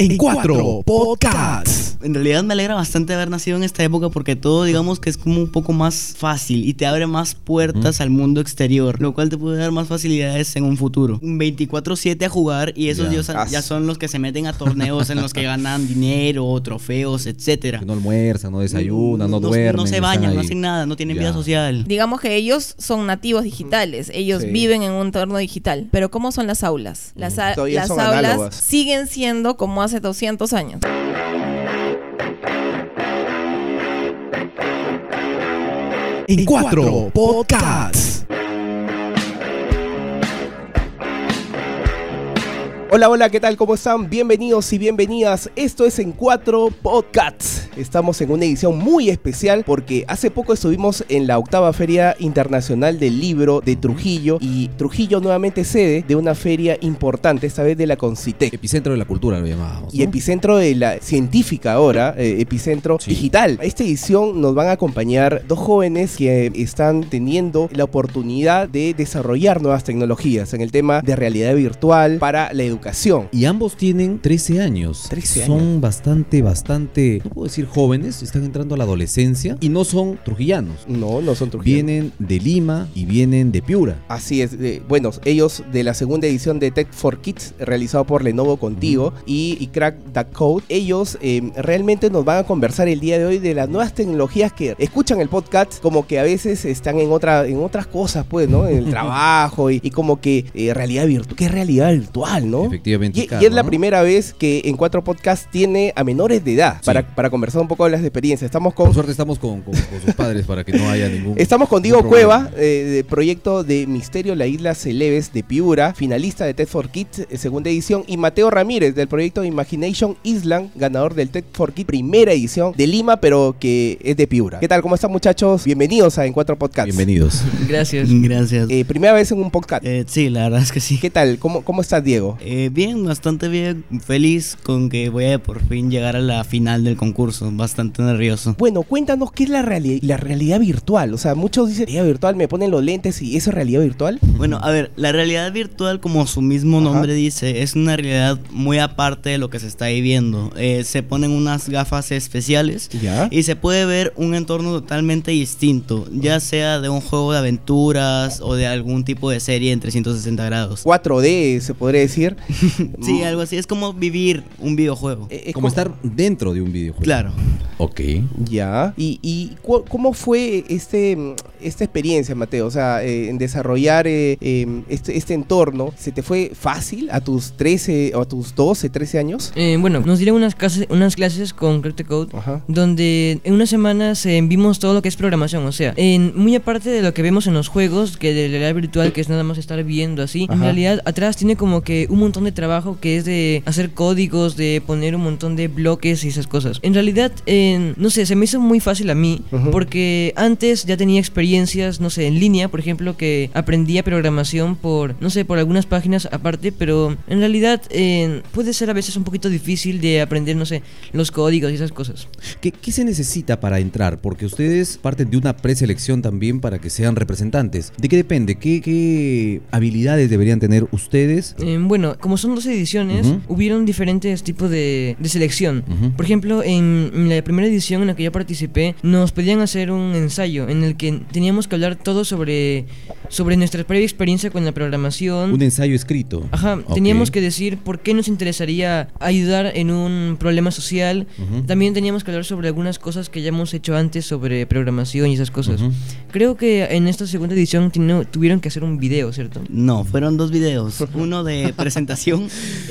en cuatro podcasts. En realidad me alegra bastante haber nacido en esta época porque todo digamos que es como un poco más fácil y te abre más puertas al mundo exterior, lo cual te puede dar más facilidades en un futuro. Un 24/7 a jugar y esos Ya. ya, ya son los que se meten a torneos en los que ganan dinero, trofeos, etcétera. No almuerzan, no desayunan, no, duermen. No se bañan, no hacen nada, no tienen vida social. Digamos que ellos son nativos digitales, ellos Sí. viven en un entorno digital. Pero ¿cómo son las aulas? Las, a- aulas análogas. siguen siendo como hace 200 años. En cuatro podcasts. Hola, hola, ¿qué tal? ¿Cómo están? Bienvenidos y bienvenidas. Esto es En Cuatro Podcasts. Estamos en una edición muy especial porque hace poco estuvimos en la octava Feria Internacional del Libro de Trujillo y Trujillo nuevamente sede de una feria importante, esta vez de la Concitec. Epicentro de la cultura lo llamábamos. Y ¿no? epicentro de la científica ahora, eh, epicentro Sí. digital. A esta edición nos van a acompañar dos jóvenes que están teniendo la oportunidad de desarrollar nuevas tecnologías en el tema de realidad virtual para la educación. Y ambos tienen 13 años. 13 Son años. bastante, bastante, no puedo decir jóvenes, están entrando a la adolescencia y no son trujillanos. No, no son Trujillo. Vienen de Lima y vienen de Piura. Así es, eh, bueno, ellos de la segunda edición de Tech for Kids, realizado por Lenovo Contigo y, y Crack the Code, ellos eh, realmente nos van a conversar el día de hoy de las nuevas tecnologías que escuchan el podcast, como que a veces están en, otra, en otras cosas, pues, ¿no? En el trabajo y, y como que eh, realidad virtual, ¿qué realidad virtual, no? Efectivamente. Y, es la primera vez que en Cuatro Podcast tiene a menores de edad Sí. para, para conversar un poco de las experiencias. Estamos Por con suerte estamos con, con- con sus padres para que no haya ningún. Estamos con Diego. Cueva, eh, de proyecto de Misterio La Isla Celeves de Piura, finalista de TED for Kids, eh, segunda edición, y Mateo Ramírez del proyecto Imagination Island, ganador del TED for Kids, primera edición de Lima, pero que es de Piura. ¿Qué tal? ¿Cómo están muchachos? Bienvenidos a En Cuatro Podcasts. Bienvenidos. Gracias. Gracias. Eh, primera vez en un podcast. Eh, sí, la verdad es que sí. ¿Qué tal? ¿Cómo, cómo estás, Diego? Eh, bien, bastante bien. Feliz con que voy a por fin llegar a la final del concurso. Bastante nervioso. Bueno, cuéntanos qué es la, reali- la realidad virtual. O sea, muchos dicen realidad virtual, me ponen los lentes y eso es realidad virtual. Bueno, a ver, la realidad virtual, como su mismo Ajá. nombre dice, es una realidad muy aparte de lo que se está viviendo. Eh, se ponen unas gafas especiales Ya. y se puede ver un entorno totalmente distinto, ya sea de un juego de aventuras o de algún tipo de serie en 360 grados. 4D, se podría decir. Sí, algo así. Es como vivir un videojuego. Eh, es Como estar dentro de un videojuego. Claro. Ok. Ya. ¿Y, y cómo fue este, esta experiencia, Mateo? O sea, eh, en desarrollar eh, eh, este, este entorno, ¿se te fue fácil a tus 13 o a tus 12, 13 años? Eh, bueno, nos dieron unas clases, unas clases con Crypto Code Ajá. donde en una semana se vimos todo lo que es programación, o sea, en muy aparte de lo que vemos en los juegos, que de realidad virtual, que es nada más estar viendo así, en realidad atrás tiene como que un montón de trabajo que es de hacer códigos, de poner un montón de bloques y esas cosas. En realidad, no sé, se me hizo muy fácil a mí, porque antes ya tenía experiencias, no sé, en línea, por ejemplo, que aprendía programación por, no sé, por algunas páginas aparte, pero en realidad puede ser a veces un poquito difícil de aprender, no sé, los códigos y esas cosas. ¿Qué, qué se necesita para entrar? Porque ustedes parten de una preselección también para que sean representantes. ¿De qué depende? ¿Qué, qué habilidades deberían tener ustedes? Eh, bueno, como son dos ediciones, Ujú. hubieron diferentes tipos de, de selección. Ujú. Por ejemplo, en, en la primera edición en la que yo participé, nos pedían hacer un ensayo en el que teníamos que hablar todo sobre, sobre nuestra previa experiencia con la programación. Un ensayo escrito. Ajá, Ok. teníamos que decir por qué nos interesaría ayudar en un problema social. Ujú. También teníamos que hablar sobre algunas cosas que ya hemos hecho antes sobre programación y esas cosas. Ujú. Creo que en esta segunda edición tuvieron que hacer un video, ¿cierto? No, fueron dos videos. Uno de presentación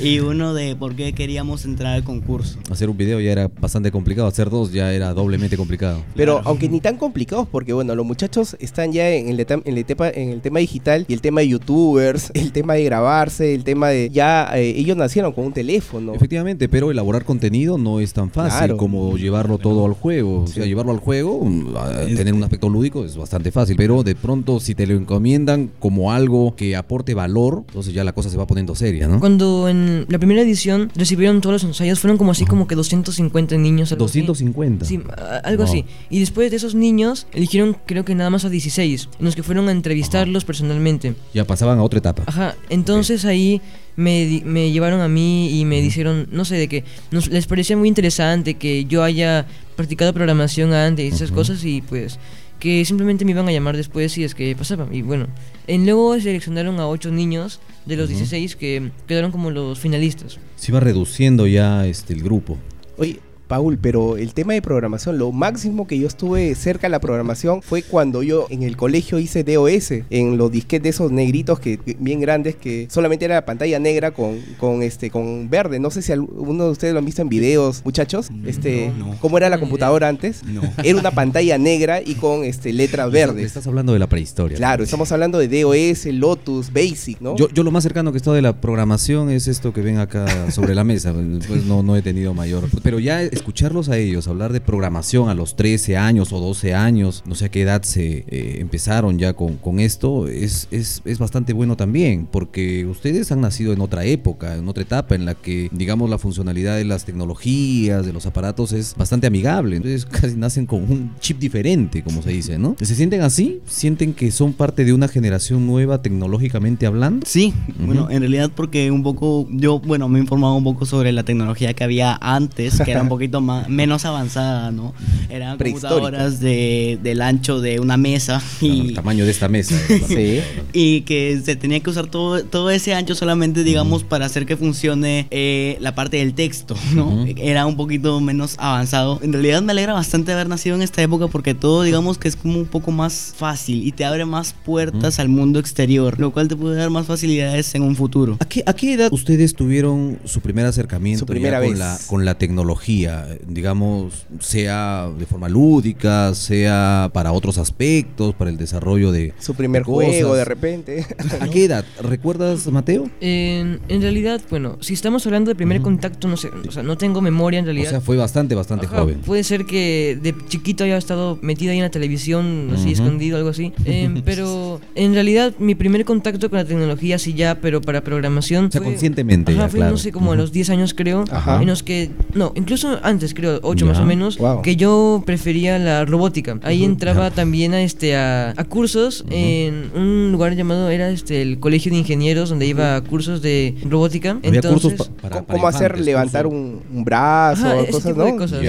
y uno de por qué queríamos entrar al concurso. Hacer un video ya era bastante complicado, hacer dos ya era doblemente complicado. Pero Claro. aunque ni tan complicados, porque bueno, los muchachos están ya en el, etam- en el, tema, en el tema digital y el tema de youtubers, el tema de grabarse, el tema de... Ya eh, ellos nacieron con un teléfono. Efectivamente, pero elaborar contenido no es tan fácil Claro. como llevarlo todo al juego. O sea, llevarlo al juego, mm, a- tener un aspecto lúdico es bastante fácil, pero de pronto si te lo encomiendan como algo que aporte valor, entonces ya la cosa se va poniendo seria, ¿no? Cuando en la primera edición recibieron todos los ensayos, fueron como así como que 250 niños. algo así. 250. Sí, a- algo Wow. así. Y después de esos niños, eligieron creo que nada más a 16, en los que fueron a entrevistarlos personalmente. Ya pasaban a otra etapa. Ajá, entonces ahí me, me llevaron a mí y me dijeron, no sé, de que nos, les parecía muy interesante que yo haya practicado programación antes y esas Ujú. cosas y pues que simplemente me iban a llamar después si es que pasaba. Y bueno, en luego seleccionaron a ocho niños de los Ujú. 16 que quedaron como los finalistas. Se iba reduciendo ya este el grupo. Oye, Paul, pero el tema de programación, lo máximo que yo estuve cerca de la programación fue cuando yo en el colegio hice DOS, en los disquetes esos negritos que bien grandes que solamente era la pantalla negra con, con este con verde. No sé si alguno de ustedes lo han visto en videos, muchachos. Este, no. ¿cómo era la computadora antes? No. Era una pantalla negra y con este letras verdes. Estás hablando de la prehistoria. Claro, estamos hablando de DOS, Lotus, Basic, ¿no? Yo, yo lo más cercano que he estado de la programación es esto que ven acá sobre la mesa. Pues no, no he tenido mayor. Pero ya escucharlos a ellos hablar de programación a los 13 años o 12 años, no sé a qué edad se eh, empezaron ya con, con esto, es, es, es bastante bueno también, porque ustedes han nacido en otra época, en otra etapa en la que, digamos, la funcionalidad de las tecnologías, de los aparatos es bastante amigable. Entonces casi nacen con un chip diferente, como se dice, ¿no? ¿Se sienten así? ¿Sienten que son parte de una generación nueva tecnológicamente hablando? Sí, bueno, en realidad porque un poco, yo, bueno, me he informado un poco sobre la tecnología que había antes, que era un poquito más, menos avanzada, ¿no? Eran computadoras de, del ancho de una mesa Claro, y, el tamaño de esta mesa. Sí. y que se tenía que usar todo, todo ese ancho solamente, digamos, para hacer que funcione eh, la parte del texto, ¿no? Era un poquito menos avanzado. En realidad me alegra bastante haber nacido en esta época porque todo, digamos, que es como un poco más fácil y te abre más puertas al mundo exterior, lo cual te puede dar más facilidades en un futuro. ¿A qué, a qué edad ustedes tuvieron su primer acercamiento Su primera ya con, vez. la, con la tecnología? Eh, Digamos, sea de forma lúdica, sea para otros aspectos, para el desarrollo de Su primer de cosas. juego de repente. ¿A qué edad? ¿Recuerdas, Mateo? En, en realidad, bueno, si estamos hablando de primer contacto, no sé, o sea, no tengo memoria en O realidad. sea, fue bastante, bastante Ajá, joven. Puede ser que de chiquito haya estado metido ahí en la televisión, así Ujú. escondido, algo así. Em, pero en realidad mi primer contacto con la tecnología, sí ya, pero para programación. O sea, fue- conscientemente Ajá, ya, fue claro. no sé, como a Ujú. los 10 años creo. Ajá. En los que, no, incluso antes creo, 8 Ya. más o menos, Wow. que yo prefería la robótica. Ahí entraba también a, este, a, a cursos en un lugar llamado, era este, el Colegio de Ingenieros, donde iba a cursos de robótica. Había cursos Entonces, pa- para, ¿Cómo, para cómo hacer levantar cursos. un, un brazo, Ajá, ese cosas, tipo ¿no? de cosas.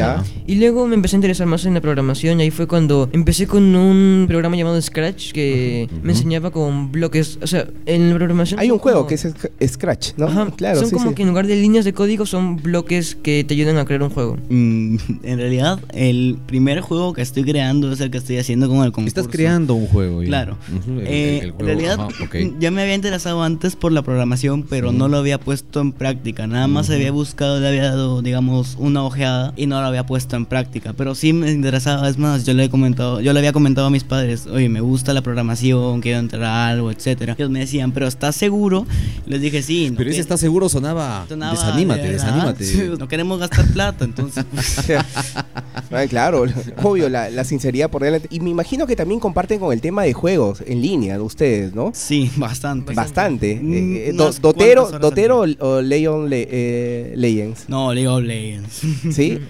Y luego me empecé a interesar más en la programación y ahí fue cuando empecé con un programa llamado Scratch que me enseñaba con bloques, o sea, en la programación Hay un juego como- que es Sc- Scratch, ¿no? Ajá, claro, son sí, como sí. que en lugar de líneas de código son bloques que te ayudan a crear un juego. Mm, en realidad, el primer juego que estoy creando es el que estoy haciendo con el concurso. Estás creando un juego. ya. Claro. Ujú, el- Eh, el- el en juego, realidad, ajá, ok. ya me había interesado antes por la programación, pero no lo había puesto en práctica. Nada más Ujú. había buscado, le había dado, digamos, una ojeada y no lo había puesto en práctica. Pero sí me interesaba, es más, yo le he comentado, yo le había comentado a mis padres, oye, me gusta la programación, quiero entrar a algo, etcétera. Ellos me decían, pero ¿estás seguro? Les dije, sí. no Pero ese está seguro sonaba. sonaba desanímate, de desanímate. Sí, no queremos gastar plata, entonces. Pues, Ay, claro, obvio, la, la sinceridad por delante. Y me imagino que también comparten con el tema de juegos en línea de ustedes, ¿no? sí, bastante. Bastante. Mm, Eh, eh, unas Do- Dotero, Dotero o Leon Le- eh, Legends. No, League of Legends. ¿Sí?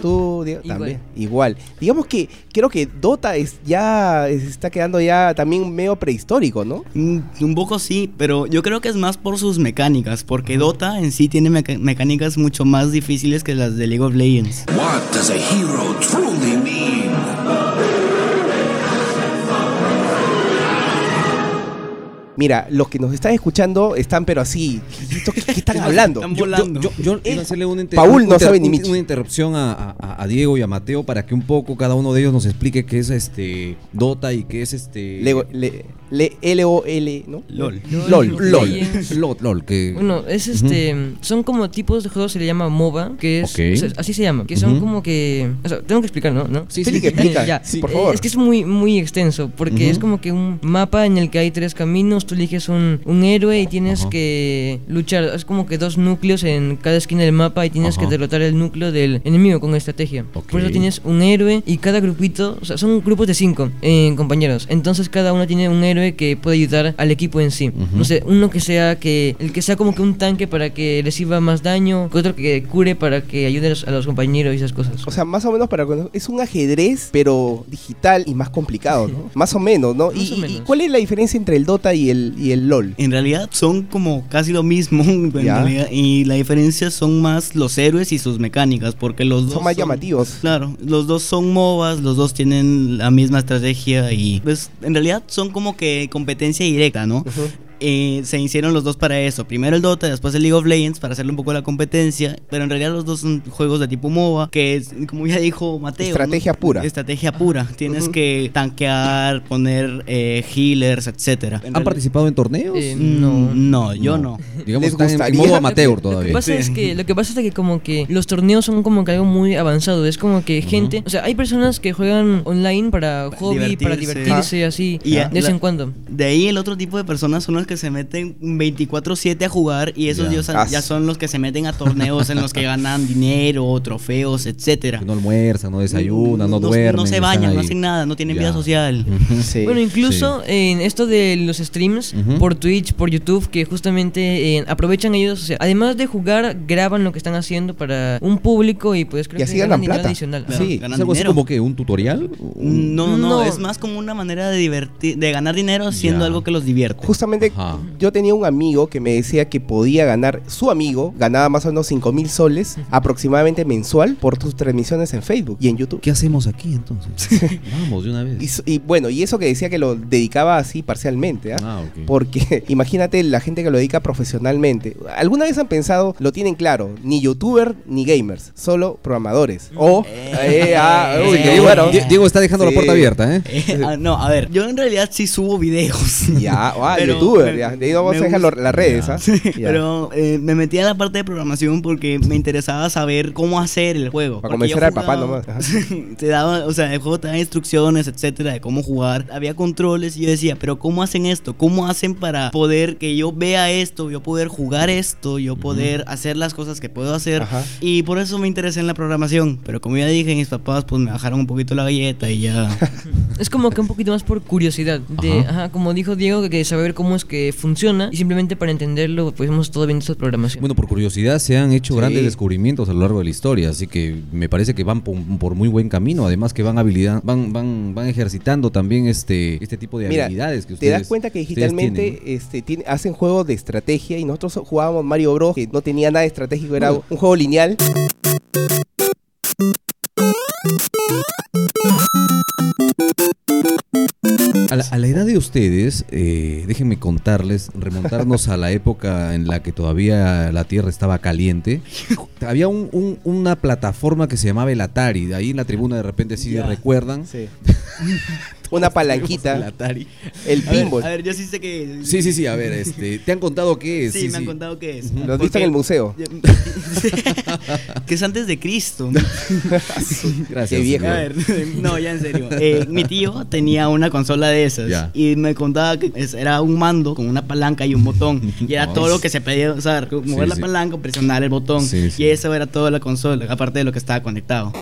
Tú, Diego, Igual. también. Igual. Digamos que creo que Dota es ya se está quedando ya también medio prehistórico, ¿no? Mm, Un poco sí, pero yo creo que es más por sus mecánicas, porque Dota en sí tiene meca- mecánicas mucho más difíciles que las de League of Legends. What does a hero truly mean? Mira, los que nos están escuchando están pero así. ¿Qué, están hablando? Están Yo, yo, volando. yo, yo Eh, hacerle inter- Paul no sabe ni un- una interrupción a, a- a Diego y a Mateo para que un poco cada uno de ellos nos explique qué es este Dota y qué es este Lego- le- le- L-O-L, ¿no? LOL. LOL, LOL. LOL, LOL, que Bueno, es este. Son como tipos de juegos, se le llama MOBA, que es. O sea, así se llama. Que son como que. O sea, tengo que explicar, ¿no? ¿No? Sí, Explica, explica. Ya. Sí, por favor. Es que es muy, muy extenso, porque Ujú. es como que un mapa en el que hay tres caminos, tú eliges un, un héroe y tienes Ajá. que luchar. Es como que dos núcleos en cada esquina del mapa y tienes Ajá. que derrotar el núcleo del enemigo con estrategia. Ok. Por eso tienes un héroe y cada grupito, o sea, son grupos de cinco eh, compañeros. Entonces cada uno tiene un héroe que puede ayudar al equipo en sí. No sé, uno que sea que el que sea como que un tanque para que reciba más daño, otro que cure para que ayude a los, a los compañeros y esas cosas. O sea, más o menos para es un ajedrez, pero digital y más complicado, ¿no? Más o menos, ¿no? Más y, o menos. y cuál es la diferencia entre el Dota y el, y el LOL? En realidad son como casi lo mismo, en Ya. realidad, y la diferencia son más los héroes y sus mecánicas, porque los dos Son más llamativos. Claro, los dos son MOBAs, los dos tienen la misma estrategia y pues en realidad son como que competencia directa, ¿no? Eh, se hicieron los dos para eso. Primero el Dota, después el League of Legends para hacerle un poco la competencia. Pero en realidad los dos son juegos de tipo MOBA, que es, como ya dijo Mateo. ¿no? Estrategia pura. Estrategia pura. Tienes que tanquear, poner eh, healers, etcétera. ¿Han participado en torneos? Eh, No, No. no, yo no. Digamos, ¿Les están en- modo Lo amateur Lo que todavía. pasa Sí. es que lo que pasa es que como que los torneos son como que algo muy avanzado, es como que gente, o sea, hay personas que juegan online para hobby, para divertirse. divertirse así Y de a- vez en cuando. De ahí el otro tipo de personas son los que se meten 24/7 a jugar y esos Ya. ya, son- ya sí. son los que se meten a torneos en los que ganan dinero, trofeos, etcétera. No almuerzan, no desayunan, no, duermen. No se bañan, no hacen nada, no tienen Ya. vida social. Sí. Bueno, incluso en esto de los streams por Twitch, por YouTube, que justamente eh, aprovechan ellos, o sea, además de jugar, graban lo que están haciendo para un público y pues creo Y así que ganan dinero plata. adicional. Claro, Sí, ganan ¿Es algo así como que un tutorial? Un- No, no, No. es más como una manera de divertir, de ganar dinero haciendo Ya. algo que los divierte. Justamente Ajá. yo tenía un amigo que me decía que podía ganar, su amigo ganaba más o menos 5 mil soles aproximadamente mensual por sus transmisiones en Facebook y en YouTube. ¿Qué hacemos aquí entonces? Vamos, de una vez. Y, bueno, y eso que decía que lo dedicaba así parcialmente, ¿ah? Ah, ok. Porque imagínate la gente que lo dedica profesionalmente. ¿Alguna vez han pensado, lo tienen claro, ni youtuber ni gamers, solo programadores? O, eh, ah, uy, Eh, qué Diego, bueno. Die- Diego está dejando Sí. la puerta abierta, ¿eh? Eh, ah, no, a ver, yo en realidad sí subo videos. Ya, ah, Pero youtuber, me- ya. De ahí vamos a dejar las redes. ¿ah? Ya. Pero eh, me metí a la parte de programación porque me interesaba saber cómo hacer el juego. Para convencer al papá nomás. Te daba, o sea, el juego te da instrucciones, etcétera, de cómo jugar. Había controles y yo decía, pero ¿cómo hacen esto? ¿Cómo hacen para poder que yo vea esto, yo poder jugar esto, yo poder hacer las cosas que puedo hacer? Ajá. Y por eso me interesé en la programación. Pero como ya dije, mis papás pues me bajaron un poquito la galleta y ya. Es como que un poquito más por curiosidad. De, Ajá. ajá. como dijo Diego, que saber cómo es que funciona y simplemente para entenderlo, pues hemos estado viendo esta programación. Bueno, por curiosidad se han hecho Sí. grandes descubrimientos a lo largo de la historia, así que me parece que van por, por muy buen camino, además que van habilidad, van, van, van ejercitando también este, este tipo de Mira, habilidades que te ustedes das cuenta que digitalmente tienen, este, tiene- hacen juegos de estrategia y nosotros jugábamos Mario Bros. que no tenía nada estratégico, era Bueno. un juego lineal. A la, a la edad de ustedes, eh, déjenme contarles, remontarnos a la época en la que todavía la Tierra estaba caliente. Había un- un- una plataforma que se llamaba el Atari, de ahí en la tribuna de repente sí Ya. recuerdan. Sí. Una El palanquita, Atari. el A ver, pinball. a ver, yo sí sé que. Sí, sí, sí, a ver, este, ¿te han contado qué es? Sí, me han contado que es. Lo has visto en el museo. que es antes de Cristo. Gracias. Qué viejo. A ver, no, ya en serio. Eh, mi tío tenía una consola de esas Ya. y me contaba que era un mando con una palanca y un botón. Y era No, todo es- lo que se pedía usar: mover Sí, la sí. palanca, presionar el botón. Sí, sí. Y eso era toda la consola, aparte de lo que estaba conectado.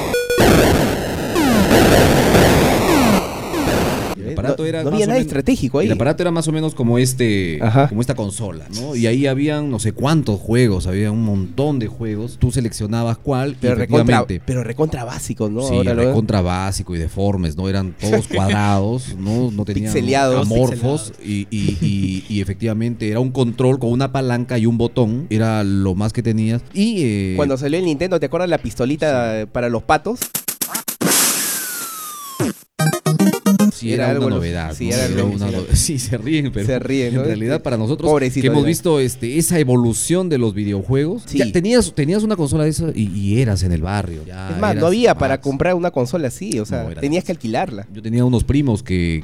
Aparato no, era no había nada menos- estratégico ahí. El aparato era más o menos como este, Ajá. como esta consola, ¿no? Y ahí habían no sé cuántos juegos, había un montón de juegos. Tú seleccionabas cuál pero, y recontra, pero recontra básico, ¿no? Sí, Ahora recontra básico y deformes, ¿no? Eran todos cuadrados, ¿no? No tenían Pixeleados. amorfos y, y- y- y efectivamente era un control con una palanca y un botón, era lo más que tenías. Y eh, Cuando salió el Nintendo, ¿te acuerdas la pistolita para los patos? Sí era era, una novedad. sí, ¿no? era algo una no- sí, se ríen, pero Se ríen, ¿no? en realidad para nosotros Pobrecito, que hemos visto este, esa evolución de los videojuegos, Sí. ya tenías, tenías una consola de esa y, y eras en el barrio. ya es más, no había para comprar una consola así, o sea, era- tenías que alquilarla. Yo tenía unos primos que,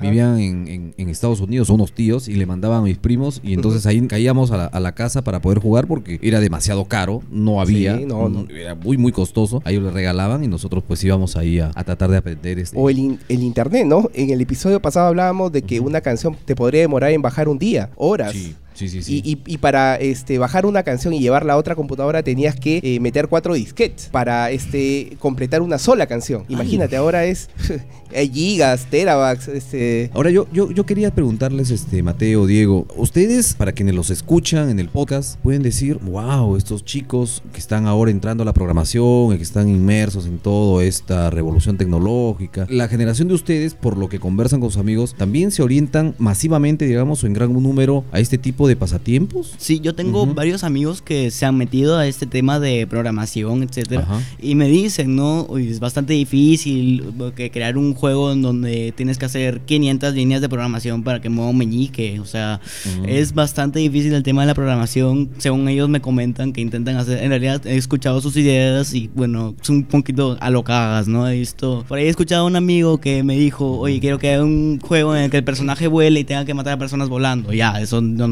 vivían en, en- en Estados Unidos, unos tíos, y le mandaban a mis primos, y entonces ahí caíamos a la, a la casa para poder jugar porque era demasiado caro, no había, Sí, no, no. era muy muy costoso, a ellos le regalaban y nosotros pues íbamos ahí a, a tratar de aprender este. O el, in- el internet internet, ¿no? En el episodio pasado hablábamos de que una canción te podría demorar en bajar un día, horas. Sí, sí, sí. sí. Y, y- y para este, bajar una canción y llevarla a otra computadora tenías que eh, meter cuatro disquetes para este, completar una sola canción. Imagínate, ahora es gigas, terabytes, este, Ahora yo, yo, yo quería preguntarles, este, Mateo, Diego, ustedes, para quienes los escuchan en el podcast, pueden decir, wow, estos chicos que están ahora entrando a la programación, y que están inmersos en toda esta revolución tecnológica, la generación de ustedes, por lo que conversan con sus amigos, también se orientan masivamente, digamos, o en gran número a este tipo de pasatiempos. Sí, yo tengo varios amigos que se han metido a este tema de programación, etcétera, Ajá. y me dicen, ¿no? Uy, es bastante difícil que crear un juego en donde tienes que hacer 500 líneas de programación para que mueva un meñique, o sea, es bastante difícil el tema de la programación, según ellos me comentan que intentan hacer, en realidad he escuchado sus ideas y bueno, son un poquito alocadas, ¿no? He visto, por ahí he escuchado a un amigo que me dijo, oye, quiero que haga un juego en el que el personaje vuele y tenga que matar a personas volando, ya, eso no,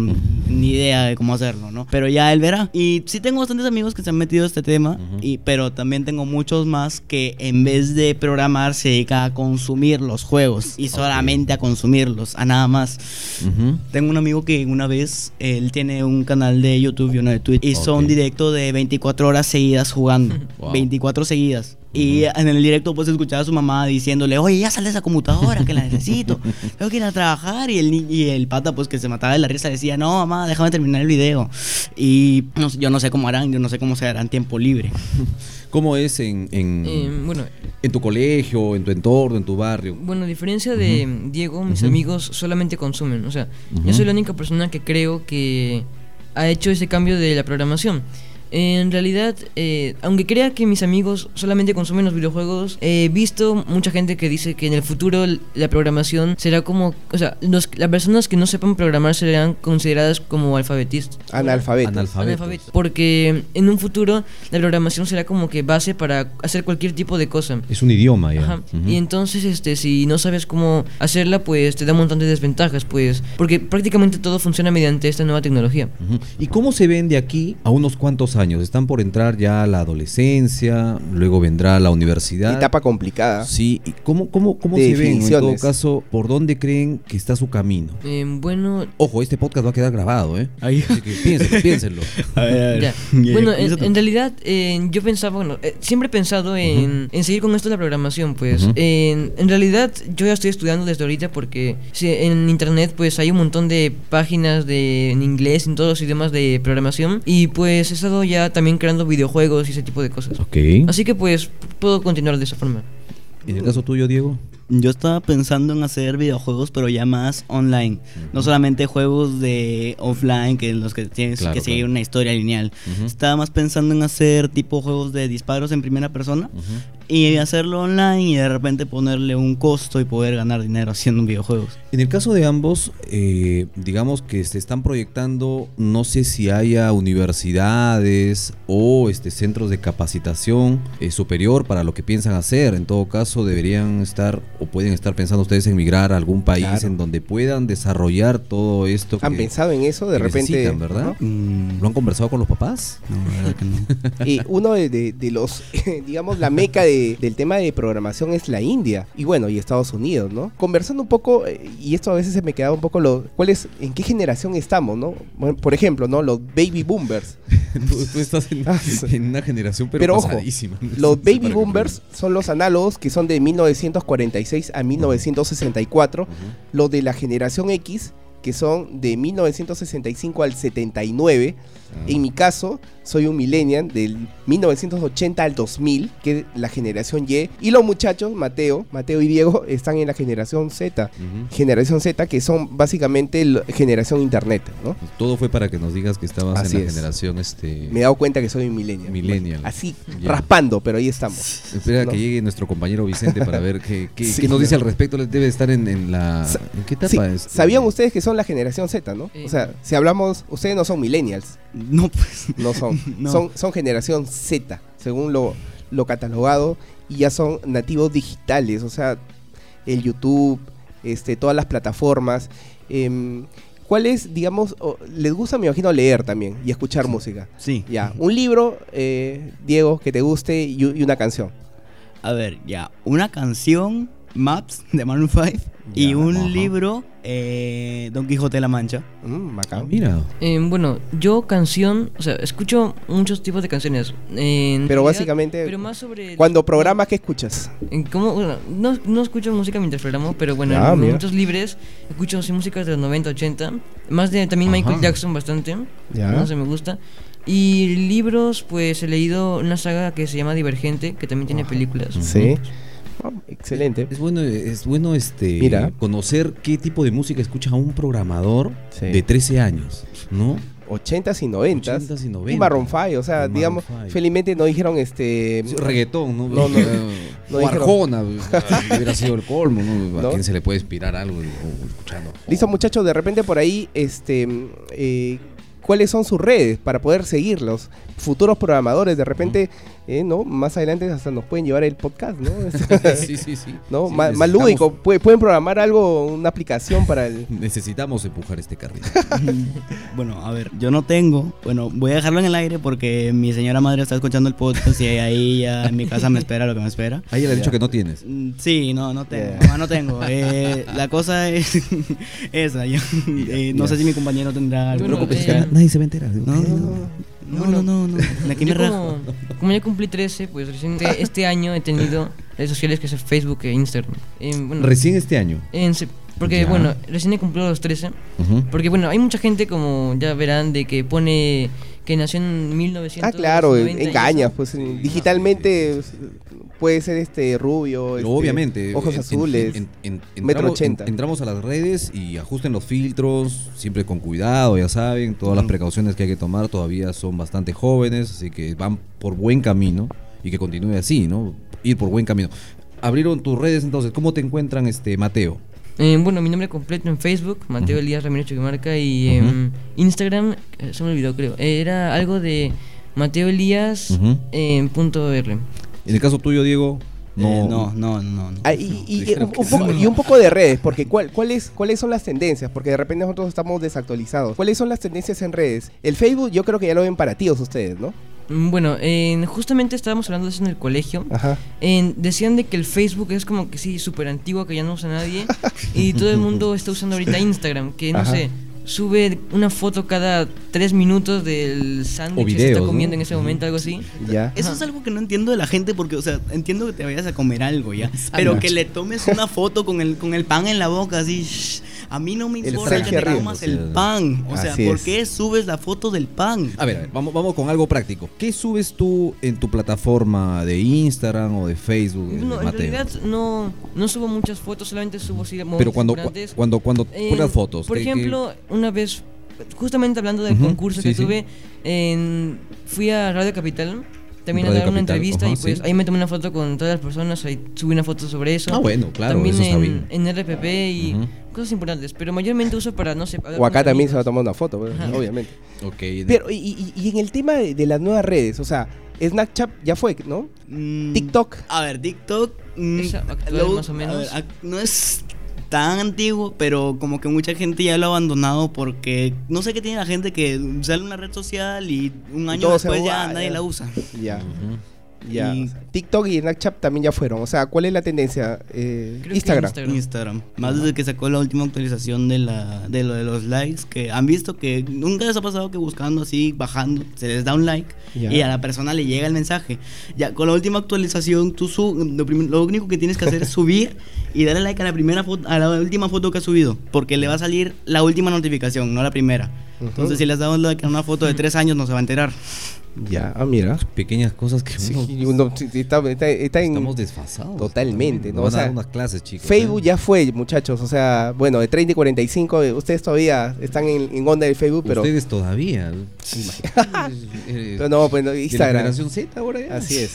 ni idea de cómo hacerlo, ¿no? Pero ya él verá. Y sí tengo bastantes amigos que se han metido a este tema, Ujú. y, pero también tengo muchos más que en vez de programar se dedican a consumir los juegos y solamente a consumirlos, a nada más. Ujú. Tengo un amigo que una vez, él tiene un canal de YouTube y uno de Twitch. Hizo un Ok. directo de 24 horas seguidas jugando. Wow. 24 seguidas. Y en el directo pues escuchaba a su mamá diciéndole, oye, ya sale esa computadora que la necesito. Tengo que ir a trabajar. Y el, y el pata pues que se mataba de la risa decía, no, mamá, déjame terminar el video. Y no yo no sé cómo harán, yo no sé cómo se harán tiempo libre. ¿Cómo es en, en, Eh, bueno, en tu colegio, en tu entorno, en tu barrio? Bueno, a diferencia de Diego, mis amigos solamente consumen. O sea, yo soy la única persona que creo que ha hecho ese cambio de la programación. En realidad, eh, aunque crea que mis amigos solamente consumen los videojuegos, he visto mucha gente que dice que en el futuro la programación será como, o sea, los- las personas que no sepan programar serán consideradas como alfabetistas. analfabetos. Analfabetos. Analfabetos. Porque en un futuro la programación será como que base para hacer cualquier tipo de cosa. Es un idioma ya. Ajá. Ujú. Y entonces, este, si no sabes cómo hacerla, pues te da un montón de desventajas, pues, porque prácticamente todo funciona mediante esta nueva tecnología. Ujú. ¿Y cómo se ven de aquí a unos cuantos años? Están por entrar ya a la adolescencia, luego vendrá la universidad. Etapa complicada. Sí, ¿y cómo, cómo, cómo De se ven? En todo caso, ¿por dónde creen que está su camino? Eh, bueno, Ojo, este podcast va a quedar grabado, ¿eh? Ahí. Así que piénsenlo, piénsenlo. A ver, a ver. ya. Ya, bueno, en, en realidad, eh, yo pensaba, bueno, eh, siempre he pensado en, en seguir con esto de la programación, pues. Ujú. en, en realidad, yo ya estoy estudiando desde ahorita porque sí, en internet, pues, hay un montón de páginas de, en inglés, en todos los idiomas de programación. Y pues he estado ya también creando videojuegos y ese tipo de cosas. Ok. Así que, pues, puedo continuar de esa forma. En el caso tuyo, Diego. Yo estaba pensando en hacer videojuegos, pero ya más online. No solamente juegos de offline, que en los que tienes Claro, que seguir claro. una historia lineal. Ujú. Estaba más pensando en hacer tipo juegos de disparos en primera persona Ujú. Y hacerlo online y de repente ponerle un costo y poder ganar dinero haciendo videojuegos. En el caso de ambos, eh, digamos que se están proyectando, no sé si haya universidades o este, centros de capacitación eh, superior para lo que piensan hacer. En todo caso, deberían estar o pueden estar pensando ustedes en migrar a algún país Claro. en donde puedan desarrollar todo esto. ¿Han que- pensado en eso? De repente. ¿verdad? Mm, ¿Lo han conversado con los papás? no, la verdad que no. Y uno de, de- de los, digamos, la meca de- del tema de programación es la India. Y bueno, y Estados Unidos, ¿no? Conversando un poco, eh, y esto a veces se me quedaba un poco lo. ¿Cuál es, en qué generación estamos, no? Bueno, por ejemplo, ¿no? Los baby boomers. tú, tú estás en, Ah, en una generación pero, Pero ojo. Los baby boomers son los análogos que son de 1946 a 1964. Los de la generación X que son de 1965 al 79. Ah. En mi caso, soy un millennial del 1980 al 2000, que es la generación Y. Y los muchachos, Mateo, Mateo y Diego, están en la generación Z. Generación Z, que son básicamente la generación Internet, ¿no? Todo fue para que nos digas que estabas Así en la es. generación este Me he dado cuenta que soy un millennial. Millennial. Así, raspando, pero ahí estamos. Espera No. que llegue nuestro compañero Vicente para ver qué, qué- Sí, qué nos dice al respecto. Debe estar en, en la. ¿En qué etapa Sí, es? ¿Sabían ustedes que son la generación Z, no? Eh. O sea, si hablamos, ustedes no son millennials, No, pues. no son. No. Son, son generación Z, según lo, lo catalogado, y ya son nativos digitales, o sea, el YouTube, este, todas las plataformas. em, ¿Cuál es, digamos, les gusta, me imagino, leer también y escuchar música? Sí. Ya, un libro, eh, Diego, que te guste y, y una canción. A ver, ya. Una canción. Maps de Maroon 5 y Ya, un ajá. libro eh, Don Quijote de la Mancha. Mm, bacán. Ah, mira. Eh, bueno, yo canción, o sea, escucho muchos tipos de canciones. En Pero realidad, básicamente, pero más sobre Cuando programas, ¿qué escuchas? En cómo- bueno, no, no escucho música mientras programo, pero bueno, Ah, en mira. momentos libres escucho así músicas de los 90, 80. Más de también Ajá. Michael Jackson bastante. Ya. No sé, me gusta. Y libros, pues he leído una saga que se llama Divergente, que también tiene películas. Sí. Excelente. Es bueno, es bueno este Mira. conocer qué tipo de música escucha un programador Sí. de 13 años, ¿no? 80s y 90s. 80s y Y 90s. Maroon 5, o sea, Y digamos, 5. felizmente no dijeron este... Reggaetón, ¿no? No, no, no Arjona, hubiera sido el colmo, ¿no? ¿A quién se le puede inspirar algo o escuchando? Listo, muchachos, de repente por ahí, este, eh, ¿cuáles son sus redes para poder seguirlos? Futuros programadores, de repente, eh, ¿no? Más adelante hasta nos pueden llevar el podcast, ¿no? sí, sí, sí. ¿No? Sí, más, lúdico, Pu- pueden programar algo, una aplicación para el... Necesitamos empujar este carril. Bueno, a ver, yo no tengo. Bueno, voy a dejarlo en el aire porque mi señora madre está escuchando el podcast y ahí ya en mi casa me espera lo que me espera. Ahí le ha dicho que no tienes. Mm, Sí, no, no tengo. Mamá, no tengo. Eh, la cosa es esa. yo, eh, no sé si mi compañero tendrá algo. Preocupes, eh, nadie se va a enterar. No, no, no, no, no, no. De aquí me rajo. como, como ya cumplí 13, pues recién este- este año he tenido redes sociales que es Facebook e Instagram. Eh, bueno, Recién este año. en porque Ya. bueno, recién he cumplido los 13. Ujú. Porque bueno, hay mucha gente como ya verán de que pone que nació en 1990. Ah, claro, engañas, pues digitalmente puede ser este rubio, este, Obviamente. ojos en- azules, en- en- en- metro entramos- ochenta. en- entramos a las redes y ajusten los filtros, siempre con cuidado, ya saben. Todas las precauciones que hay que tomar todavía son bastante jóvenes, así que van por buen camino y que continúe así, ¿no? Ir por buen camino. Abrieron tus redes entonces. ¿Cómo te encuentran, este Mateo? Eh, bueno, mi nombre completo en Facebook, Mateo. Elías Ramírez Chuquimarca, y en Instagram, eh, se me olvidó creo, eh, era algo de Mateo Elías en punto R. En el caso tuyo, Diego, no. Eh, no, no, no, no. Ah, y, y- un, poco, sí. y un poco de redes, porque ¿cuál, cuáles, ¿cuáles son las tendencias? Porque de repente nosotros estamos desactualizados. ¿Cuáles son las tendencias en redes? El Facebook yo creo que ya lo ven para tíos ustedes, ¿no? Mm, Bueno, en- justamente estábamos hablando de eso en el colegio. Ajá. Decían de que el Facebook es como que sí, súper antiguo, que ya no usa nadie. y todo el mundo está usando ahorita Instagram, que no Ajá. sé, sube una foto cada tres minutos del sándwich que se está ¿no? comiendo en ese momento, algo así. Ya. Eso Ajá. es algo que no entiendo de la gente porque, o sea, entiendo que te vayas a comer algo ya, pero que le tomes una foto con el, con el pan en la boca así, shh, a mí no me El importa que te comas el pan, o sea, así ¿por es. qué subes la foto del pan? A ver, a ver, vamos, vamos con algo práctico. ¿Qué subes tú en tu plataforma de Instagram o de Facebook, eh, No, en Mateo? realidad no, no subo muchas fotos, solamente subo así momentos Pero cuando, importantes. cuando, cuando Eh, fotos. Por ¿qué- qué- ejemplo, una vez, justamente hablando del concurso sí, que sí. tuve, en- fui a Radio Capital. También a Radio dar una Capital, entrevista ajá, y pues sí. ahí me tomé una foto con todas las personas, ahí subí una foto sobre eso. Ah, bueno, claro, También eso está en, bien. en RPP y. cosas importantes, pero mayormente uso para, no sé, O acá también se va a amigos. tomar una foto, pues, obviamente. Ok. Pero, y, y- y en el tema de, de las nuevas redes, o sea, Snapchat ya fue, ¿no? Mm, TikTok. A ver, TikTok. mm, lo- más o a menos. ver, no es tan antiguo, pero como que mucha gente ya lo ha abandonado porque no sé qué tiene la gente que sale una red social y un año todo después ya nadie ya. la usa. Ya. Ya. Y- o sea, TikTok y Snapchat también ya fueron. O sea, ¿cuál es la tendencia? Eh, Instagram. Instagram. Instagram. Más desde que sacó la última actualización de la de lo de los likes, que han visto que nunca les ha pasado que buscando así, bajando, se les da un like Ya. y a la persona le llega el mensaje. Ya con la última actualización, tú su- lo, prim- lo único que tienes que hacer es subir y darle like a la primera foto, a la última foto que has subido, porque le va a salir la última notificación, no la primera. Entonces, si le has dado like a una foto de tres años, no se va a enterar. Ya, ah, mira. Pequeñas cosas que Sí, uno- uno- sí, sí, está, está- está en- estamos desfasados. Totalmente, ¿no? O van a sea, dar unas clases, chicos. Facebook ¿eh? ya fue, muchachos. O sea, bueno, de 30 y 45, eh, ustedes todavía están en, en onda del Facebook, pero. Ustedes todavía. Eh, no, pues no, de la Instagram. generación Z ahora ya. Así es.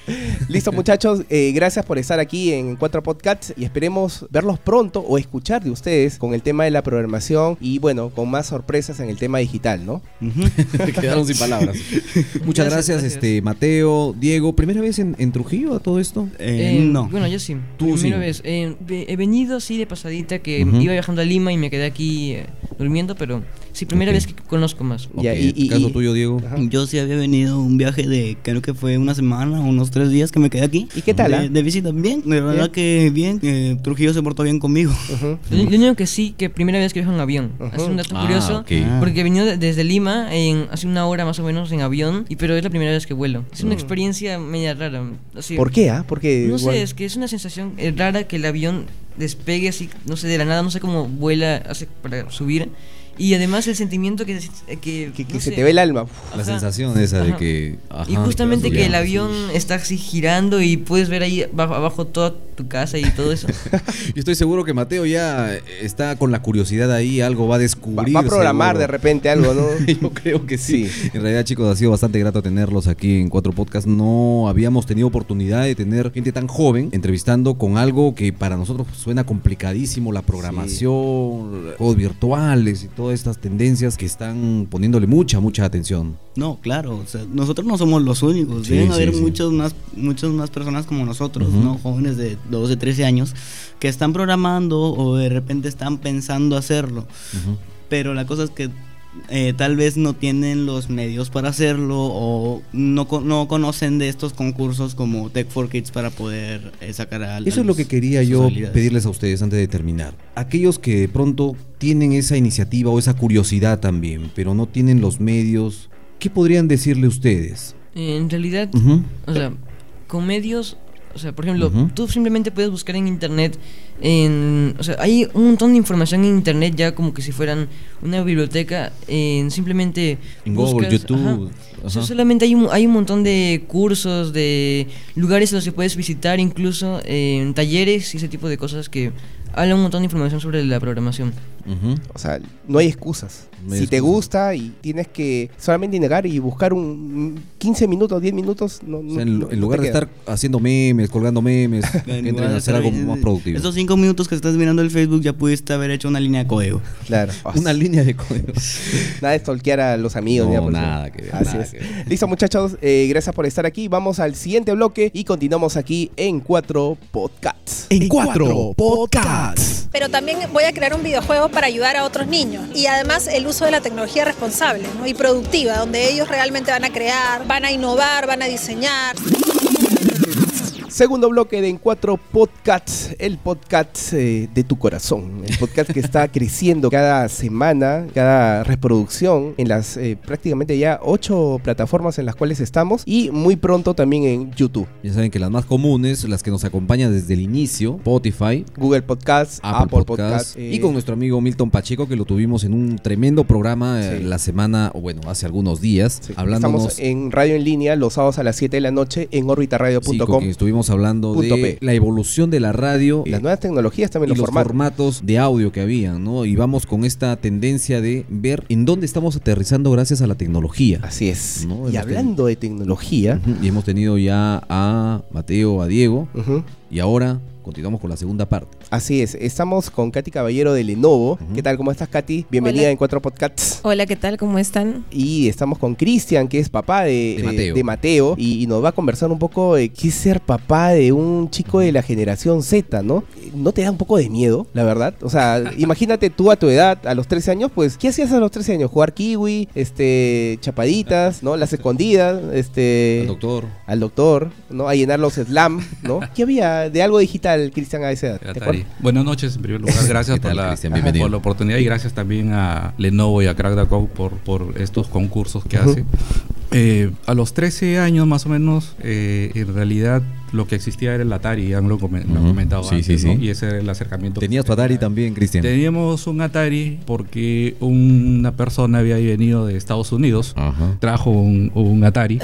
Listo, muchachos. eh, gracias por estar aquí en Cuatro Podcasts y esperemos verlos pronto o escuchar de ustedes con el tema de la programación y, bueno, con más sorpresas en el tema digital, ¿no? Quedaron sin palabras. Muchas gracias, Gracias, gracias. este Mateo, Diego. ¿Primera vez en, en Trujillo a todo esto? Eh, Eh, no. Bueno, yo sí. Tú Primera sí. vez. Eh, he venido así de pasadita que iba viajando a Lima y me quedé aquí eh, durmiendo, pero sí, primera vez que conozco más. Ya, Ok, y- ¿en tu y- caso y- tuyo, Diego? Ajá. Yo sí había venido un viaje de, creo que fue una semana, unos tres días que me quedé aquí. ¿Y qué tal, De, ah? de visita, bien. De verdad Bien. que bien. eh, Trujillo se portó bien conmigo. Lo único que sí, que primera vez que viajo en avión. Es un dato Ah, curioso. ok. Porque he venido de- desde Lima en hace una hora más o menos en avión, y pero es la primera vez que vuelo. Es una experiencia media rara. así- Mm. ¿Por qué, ah? Porque No igual- sé, es que es una sensación eh, rara que el avión despegue así, no sé, de la nada, no sé cómo vuela hace para subir. Y además el sentimiento que... que, que, que no se sé, te ve el alma. La Ajá. sensación esa de Ajá. que... ajá, y justamente que el avión está así girando y puedes ver ahí abajo, abajo toda tu casa y todo eso. Yo estoy seguro que Mateo ya está con la curiosidad ahí, algo va a descubrir. va a programar seguro. de repente algo, ¿no? Yo creo que sí. Sí. En realidad, chicos, ha sido bastante grato tenerlos aquí en Cuatro Podcasts. No habíamos tenido oportunidad de tener gente tan joven entrevistando con algo que para nosotros suena complicadísimo, la programación, juegos virtuales y todas estas tendencias que están poniéndole mucha, mucha atención. No, claro, o sea, nosotros no somos los únicos. Sí, Deben sí, haber sí. muchos más, muchas más personas como nosotros. ¿no? Jóvenes de 12, 13 años que están programando o de repente están pensando hacerlo. Pero la cosa es que eh, tal vez no tienen los medios para hacerlo o no conocen de estos concursos como Tech for Kids para poder eh, sacar a Eso es lo que quería yo pedirles a ustedes antes de terminar. Aquellos que de pronto tienen esa iniciativa o esa curiosidad también, pero no tienen los medios, ¿qué podrían decirle ustedes? En realidad, o sea, con medios, o sea, por ejemplo, Ujú. tú simplemente puedes buscar en internet, en, o sea, hay un montón de información en internet ya como que si fueran una biblioteca, en simplemente En Google, YouTube, ajá. O sea, solamente hay un, hay un montón de cursos, de lugares a los que puedes visitar, incluso en talleres y ese tipo de cosas que hablan un montón de información sobre la programación. O sea, no hay excusas. No hay si te gusta y tienes que solamente negar y buscar un 15 minutos, 10 minutos, no, O no- sea, en, no- en no lugar de queda. estar haciendo memes, colgando memes, entren a hacer algo más productivo. Esos cinco minutos que estás mirando el Facebook ya pudiste haber hecho una línea de código. Claro. Una línea de código. Nada de stalkear a los amigos. No, eso. nada que ver, Así nada es. que ver. Listo, muchachos. eh, gracias por estar aquí. Vamos al siguiente bloque y continuamos aquí en Cuatro Podcasts. En cuatro podcasts. Pero también voy a crear un videojuego para ayudar a otros niños. Y además el uso de la tecnología responsable y productiva, donde ellos realmente van a crear, van a innovar, van a diseñar. Segundo bloque de En Cuatro Podcasts, el podcast eh, de tu corazón, el podcast que está creciendo cada semana, cada reproducción en las eh, prácticamente ya ocho plataformas en las cuales estamos y muy pronto también en YouTube, Ya saben que las más comunes, las que nos acompañan desde el inicio, Spotify, Google Podcasts, Apple, Apple, Podcasts, Podcasts eh, y con nuestro amigo Milton Pacheco que lo tuvimos en un tremendo programa eh, Sí. la semana, o bueno, hace algunos días, sí, hablándonos Estamos en radio en línea los sábados a las 7 de la noche en sí, orbitaradio.com. quien estuvimos hablando Punto de P. la evolución de la radio las nuevas tecnologías también y los, formatos. formatos de audio que habían, ¿no? Y vamos con esta tendencia de ver en dónde estamos aterrizando gracias a la tecnología. Así es. No, y hablando de tecnología, Y hemos tenido ya a Mateo, a Diego, y ahora continuamos con la segunda parte. así es. Estamos con Katy Caballero de Lenovo. ¿Qué tal? ¿Cómo estás, Katy? Bienvenida Hola. en Cuatro Podcasts. Hola, ¿qué tal? ¿Cómo están? Y estamos con Cristian, que es papá de, De Mateo. de Mateo, y, y nos va a conversar un poco de qué es ser papá de un chico de la generación Z, ¿no? ¿No te da un poco de miedo, la verdad? O sea, imagínate tú a tu edad, a los 13 años, pues, ¿qué hacías a los 13 años? Jugar kiwi, este, chapaditas, ¿no? Las escondidas, este... El doctor. Al doctor, ¿no? A llenar los slam, ¿no? ¿Qué había de algo digital, Cristian, a esa edad? Buenas noches, en primer lugar. Gracias ¿Qué tal, por, la, por la oportunidad y gracias también a Lenovo y a CrackDaCo por, por estos concursos que Ujú. hace. Eh, a los 13 años más o menos, eh, en realidad lo que existía era el Atari, ya lo, comen- lo han Ujú. comentado Sí, antes, sí, ¿no? sí. Y ese era el acercamiento. Tenías tu. Atari también, Cristian. Teníamos un Atari porque una persona había venido de Estados Unidos, Ajá. trajo un, un Atari.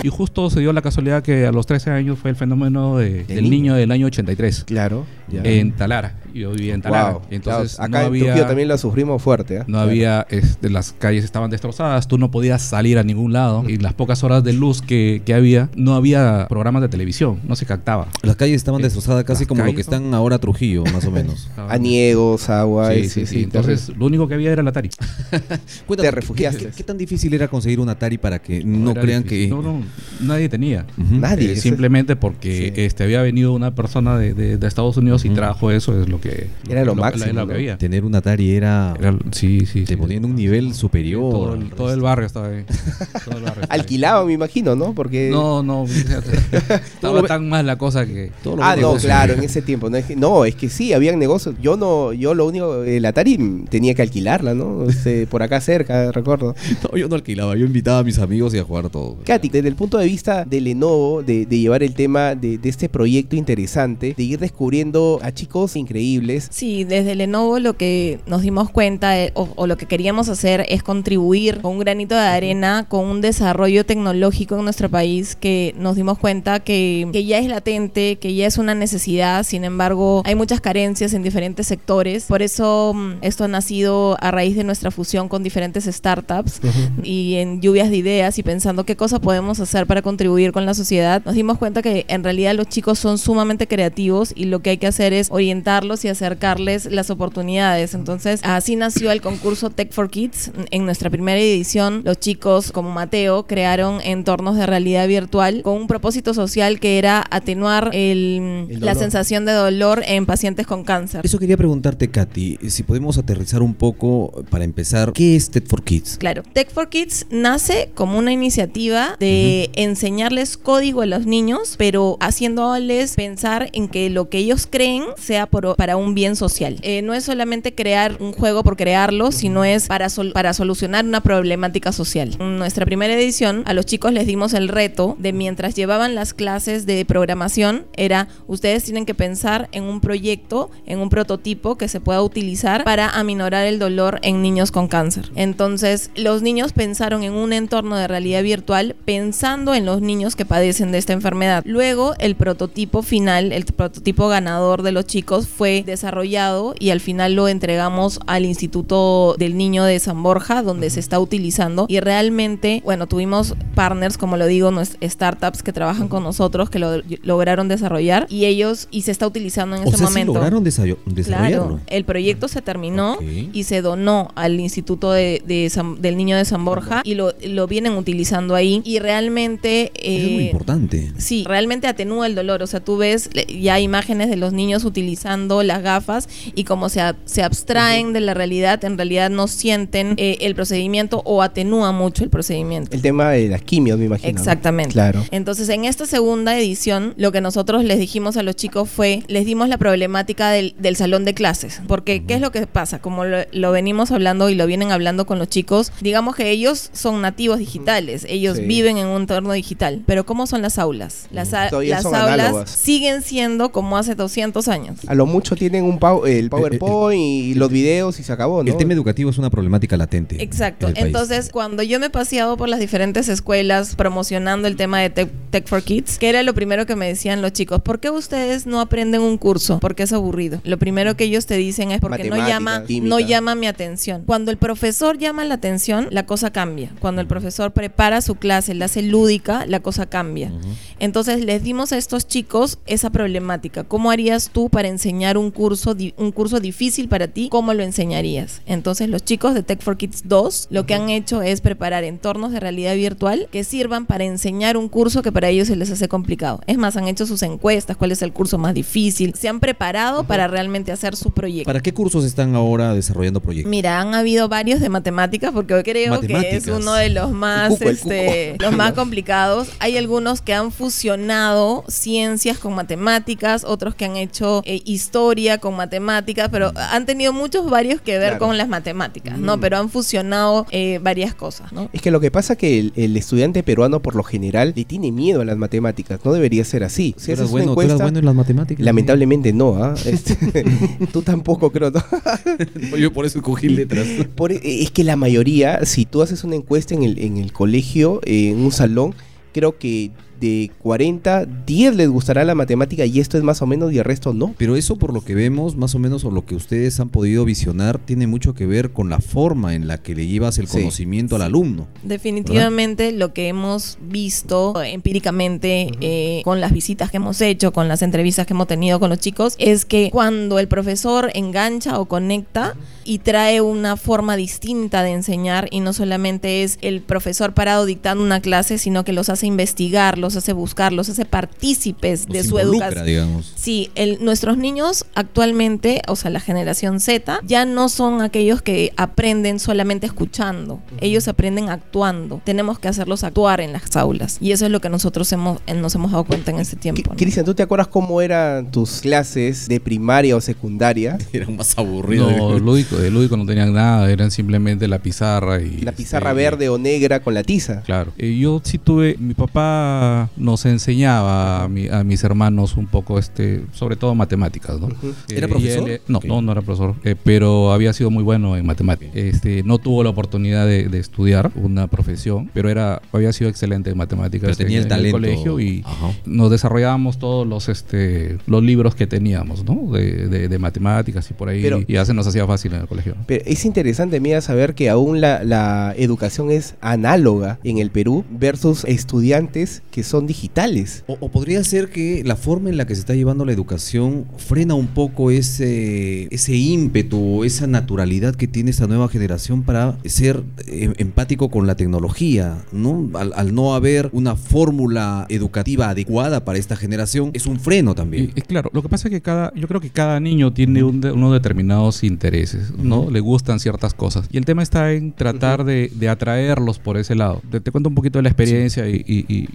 Y justo se dio la casualidad que a los 13 años fue el fenómeno de- del niño. niño del año 83 Claro. ya. en Talara. Yo vivía en Talara. Wow. Entonces Claro, no acá en había, Trujillo también la sufrimos fuerte. ¿eh? no había este, las calles estaban destrozadas, tú no podías salir a ningún lado y las pocas horas de luz que, que había, no había programas de televisión, no se captaba. Las calles estaban Eh, destrozadas casi las como lo que son- están ahora Trujillo, más o menos. Aniegos, agua. Sí, y- sí, sí. Entonces, lo único que había era el Atari. Cuéntame, Te refugiaste. ¿qué, qué, qué tan difícil era conseguir un Atari para que no crean difícil. que... No, no, nadie tenía. Nadie. Eh, simplemente porque Sí. este había venido una persona de, de- de Estados Unidos y trajo eso, es lo que... Era lo máximo, Era lo ¿no? que había. Tener un Atari era... Era- sí, sí, te sí. ponían en un nivel superior. Todo el, todo el resto. barrio estaba ahí. Todo el barrio estaba ahí. Alquilaba, me imagino, ¿no? Porque. No, no, estaba tan mal la cosa que... Todo lo Ah, no, claro, en ese tiempo. No es, que, no, es que sí, habían negocios. Yo no, yo lo único, el Atari tenía que alquilarla, ¿no? Este, por acá cerca, recuerdo. No, yo no alquilaba, yo invitaba a mis amigos y a jugar todo. Katy, desde el punto de vista de Lenovo, de, de llevar el tema de, de este proyecto interesante, de ir descubriendo a chicos increíbles. Sí, desde Lenovo lo que nos dimos cuenta eh, o, o lo que queríamos hacer es contribuir con un granito de arena con un desarrollo tecnológico en nuestro país que nos dimos cuenta que, que ya es latente, que ya es una necesidad, sin embargo hay muchas carencias en diferentes sectores. Por eso mm, esto ha nacido a raíz de nuestra fusión con diferentes startups y en lluvias de ideas y pensando qué cosa podemos hacer para contribuir con la sociedad, nos dimos cuenta que en realidad los chicos son sumamente creativos y lo que hay que hacer es orientarlos y acercarles las oportunidades. Entonces, así nació el concurso Tech for Kids. En nuestra primera edición, los chicos como Mateo crearon entornos de realidad virtual con un propósito social que era atenuar el- El la sensación de dolor en pacientes con cáncer. Eso quería preguntarte, Katy, si podemos aterrizar un poco para empezar, ¿qué es TED for Kids? Claro, Tech for Kids nace como una iniciativa de enseñarles código a los niños, pero haciéndoles pensar en que lo que ellos creen sea por- para un bien social. Eh, no es solamente crear un juego por crearlo, sino es para, para solucionar una problemática social. En nuestra primera edición, a los chicos les dimos el reto de mientras llevaban las clases de programación, era ustedes tienen que pensar en un proyecto, en un prototipo que se pueda utilizar para aminorar el dolor en niños con cáncer. Entonces, los niños pensaron en un entorno de realidad virtual pensando en los niños que padecen de esta enfermedad. Luego, el prototipo final, el prototipo ganador de los chicos fue desarrollado y al final lo entregamos al Instituto del Niño de San Borja, donde se está utilizando y realmente, bueno, tuvimos partners, como lo digo, startups que trabajan con nosotros que lo lograron desarrollar y ellos y se está utilizando en O este sea, sí momento. lograron desa- desarrollarlo. Claro, el proyecto se terminó Ok. y se donó al Instituto de, de San- del Niño de San Borja y lo, lo vienen utilizando ahí y realmente... Eso es muy eh, importante. Sí, realmente atenúa el dolor. O sea, tú ves ya imágenes de los niños utilizando las gafas y como se, a- se abstraen de la realidad, en realidad no sienten eh, el procedimiento o atenúa mucho el procedimiento. El tema de las quimios, me imagino. ¿no? Exactamente. Claro. Entonces, en esta segunda edición, lo que nosotros les dijimos a los chicos fue, les dimos la problemática del, del salón de clases. Porque, ¿qué es lo que pasa? Como lo, lo venimos hablando y lo vienen hablando con los chicos, digamos que ellos son nativos digitales, ellos Sí. viven en un entorno digital. Pero, ¿cómo son las aulas? Las, a- las aulas análogas. siguen siendo como hace 200 años. A lo mucho tienen un pow- el PowerPoint y los videos y se acabó, ¿no? El tema educativo es una problemática latente. Exacto. en el país. Entonces, cuando yo me he paseado por las diferentes escuelas promocionando el tema de Tech, Tech for Kids, que era lo primero que me decían los chicos, ¿por qué ustedes no aprenden un curso? Porque es aburrido. Lo primero que ellos te dicen es porque no llama, química. no llama mi atención. Cuando el profesor llama la atención, la cosa cambia. Cuando el profesor prepara su clase, la hace lúdica, la cosa cambia. Entonces les dimos a estos chicos esa problemática. ¿Cómo harías tú para enseñar un curso, un curso difícil para ti? ¿Cómo lo enseñarías? Entonces los chicos de Tech for Kids 2 lo que han hecho es preparar entornos de realidad virtual que sirvan para enseñar un curso que para ellos se les hace complicado. Es más, han hecho sus encuestas, cuál es el curso más difícil. Se han preparado para realmente hacer su proyecto. ¿Para qué cursos están ahora desarrollando proyectos? Mira, han habido varios de matemáticas porque creo que es uno de los más, cuco, este, los más complicados. Hay algunos que han fusionado ciencias con matemáticas, otros que han hecho eh, historia con matemáticas, pero han tenido muchos varios que ver Claro. con las matemáticas, ¿no? Mm. Pero han fusionado eh, varias cosas, ¿no? Es que lo que pasa es que el, el estudiante peruano por lo general le tiene miedo a las matemáticas. No debería ser así. Si ¿Tú eras haces una bueno, tú eras encuesta, bueno en las matemáticas? lamentablemente no. ¿ah? Este, tú tampoco creo. ¿no? Yo por eso escogí letras. Por- e, es que la mayoría, si tú haces una encuesta en el, en el colegio, en un salón, creo que de 40, 10 les gustará la matemática y esto es más o menos y el resto no. Pero eso por lo que vemos, más o menos, o lo que ustedes han podido visionar, tiene mucho que ver con la forma en la que le llevas el Sí. conocimiento al alumno. Definitivamente lo que hemos visto empíricamente eh, con las visitas que hemos hecho, con las entrevistas que hemos tenido con los chicos, es que cuando el profesor engancha o conecta y trae una forma distinta de enseñar y no solamente es el profesor parado dictando una clase, sino que los hace investigar, los hace buscar, los hace partícipes de su educación. digamos. Sí, el- nuestros niños actualmente, o sea, la generación Z, ya no son aquellos que aprenden solamente escuchando. Ellos aprenden actuando. Tenemos que hacerlos actuar en las aulas. Y eso es lo que nosotros hemos, eh, nos hemos dado cuenta en este tiempo. ¿no? Cristian, ¿tú te acuerdas cómo eran tus clases de primaria o secundaria? Era más aburrido. No, lúdico, de lúdico no tenían nada, eran simplemente la pizarra y... La pizarra este, verde o negra con la tiza. Claro. Eh, yo sí tuve, mi papá nos enseñaba a, mi- a mis hermanos un poco, este, sobre todo matemáticas, ¿no? Eh, ¿Era profesor? él, eh, no, no, no era profesor, eh, pero había sido muy bueno en matemáticas. Este, no tuvo la oportunidad de, de estudiar una profesión, pero era, había sido excelente en matemáticas Pero tenía en, el en talento. colegio y Ajá. nos desarrollábamos todos los, este, los libros que teníamos, ¿no? De, de- de matemáticas y por ahí, Pero- y ya se nos hacía fácil en el colegio. Pero es interesante, mira, saber que aún la, la educación es análoga en el Perú versus estudiantes que son digitales. O, o podría ser que la forma en la que se está llevando la educación frena un poco ese, ese ímpetu, esa naturalidad que tiene esta nueva generación para ser eh, empático con la tecnología, ¿no? Al, al no haber una fórmula educativa adecuada para esta generación, es un freno también. Y, y claro, lo que pasa es que cada, yo creo que cada niño tiene un de- unos determinados intereses, ¿no? Le gustan ciertas cosas. Y el tema está en tratar de, de atraerlos por ese lado. Te, te cuento un poquito de la experiencia y, y- y-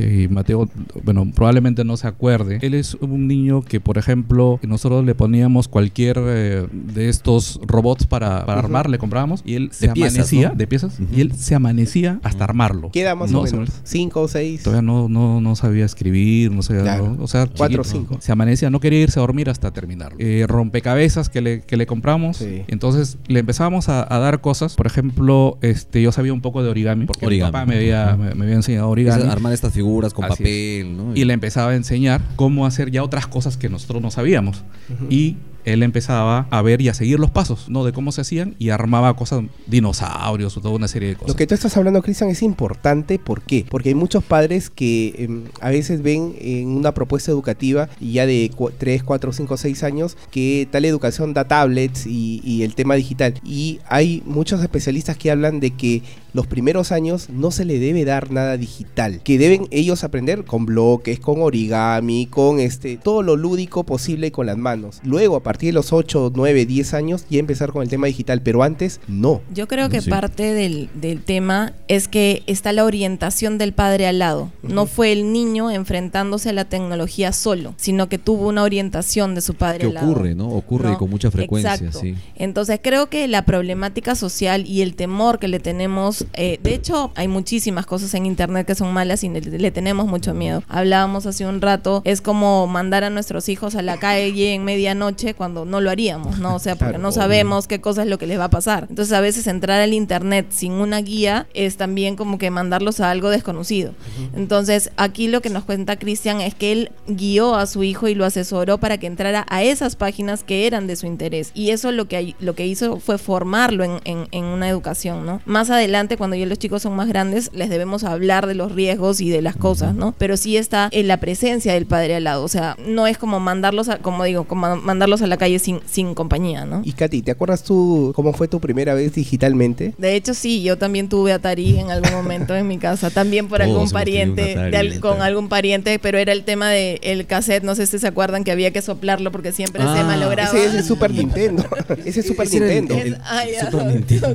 y- y Mateo, bueno, probablemente no se acuerde. Él es un niño que, por ejemplo, nosotros le poníamos cualquier eh, de estos robots para, para armar, le comprábamos y él se piezas, amanecía, ¿no? de piezas, y él se amanecía hasta armarlo. Queda más No, o menos. Cinco o seis. Todavía no, no, no sabía escribir, no sabía. Claro. o sea, Cuatro o cinco. Se amanecía, no quería irse a dormir hasta terminarlo. Eh, rompecabezas que le, que le compramos. Sí. Entonces le empezábamos a, a dar cosas. Por ejemplo, este, yo sabía un poco de origami. Porque Origami. mi papá me había, me, me había enseñado Es origami. armar estas figuras con Así papel, ¿no? Y le empezaba a enseñar cómo hacer ya otras cosas que nosotros no sabíamos. Y él empezaba a ver y a seguir los pasos, ¿no? De cómo se hacían y armaba cosas, dinosaurios o toda una serie de cosas. Lo que tú estás hablando, Cristian, es importante. ¿Por qué? Porque hay muchos padres que em, a veces ven en una propuesta educativa ya de 3, 4, 5, 6 años que tal educación da tablets y, y el tema digital. Y hay muchos especialistas que hablan de que los primeros años no se le debe dar nada digital, que deben ellos aprender con bloques, con origami, con este todo lo lúdico posible con las manos. Luego, a partir de los 8, 9, 10 años, ya empezar con el tema digital, pero antes no. Yo creo que Sí. parte del, del tema es que está la orientación del padre al lado. No fue el niño enfrentándose a la tecnología solo, sino que tuvo una orientación de su padre que al lado. ocurre, ¿no? Ocurre ¿no? con mucha frecuencia, Exacto. sí. Entonces creo que la problemática social y el temor que le tenemos, eh, de hecho hay muchísimas cosas en internet que son malas y le, le tenemos mucho miedo. Hablábamos hace un rato, es como mandar a nuestros hijos a la calle en medianoche cuando no lo haríamos, ¿no? O sea, porque Claro, no sabemos qué cosa es lo que les va a pasar. Entonces a veces entrar al internet sin una guía es también como que mandarlos a algo desconocido. Entonces aquí lo que nos cuenta Cristian es que él guió a su hijo y lo asesoró para que entrara a esas páginas que eran de su interés. Y eso lo que, lo que hizo fue formarlo en, en- en una educación, ¿no? Más adelante, cuando ya los chicos son más grandes, les debemos hablar de los riesgos y de las cosas, ¿no? Pero sí está en la presencia del padre al lado. O sea, no es como mandarlos, a, como digo, como mandarlos a la calle sin, sin compañía, ¿no? Y Katy, ¿te acuerdas tú cómo fue tu primera vez digitalmente? De hecho, sí, yo también tuve Atari en algún momento en mi casa, también por Todos algún pariente, Atari, de al- Atari. con algún pariente, pero era el tema del el cassette, no sé si se acuerdan que había que soplarlo porque siempre se Ah, malograba. Ese es el Super Nintendo. Ese es Super Ese el- Nintendo. el- Es- ah, ya, Super Nintendo.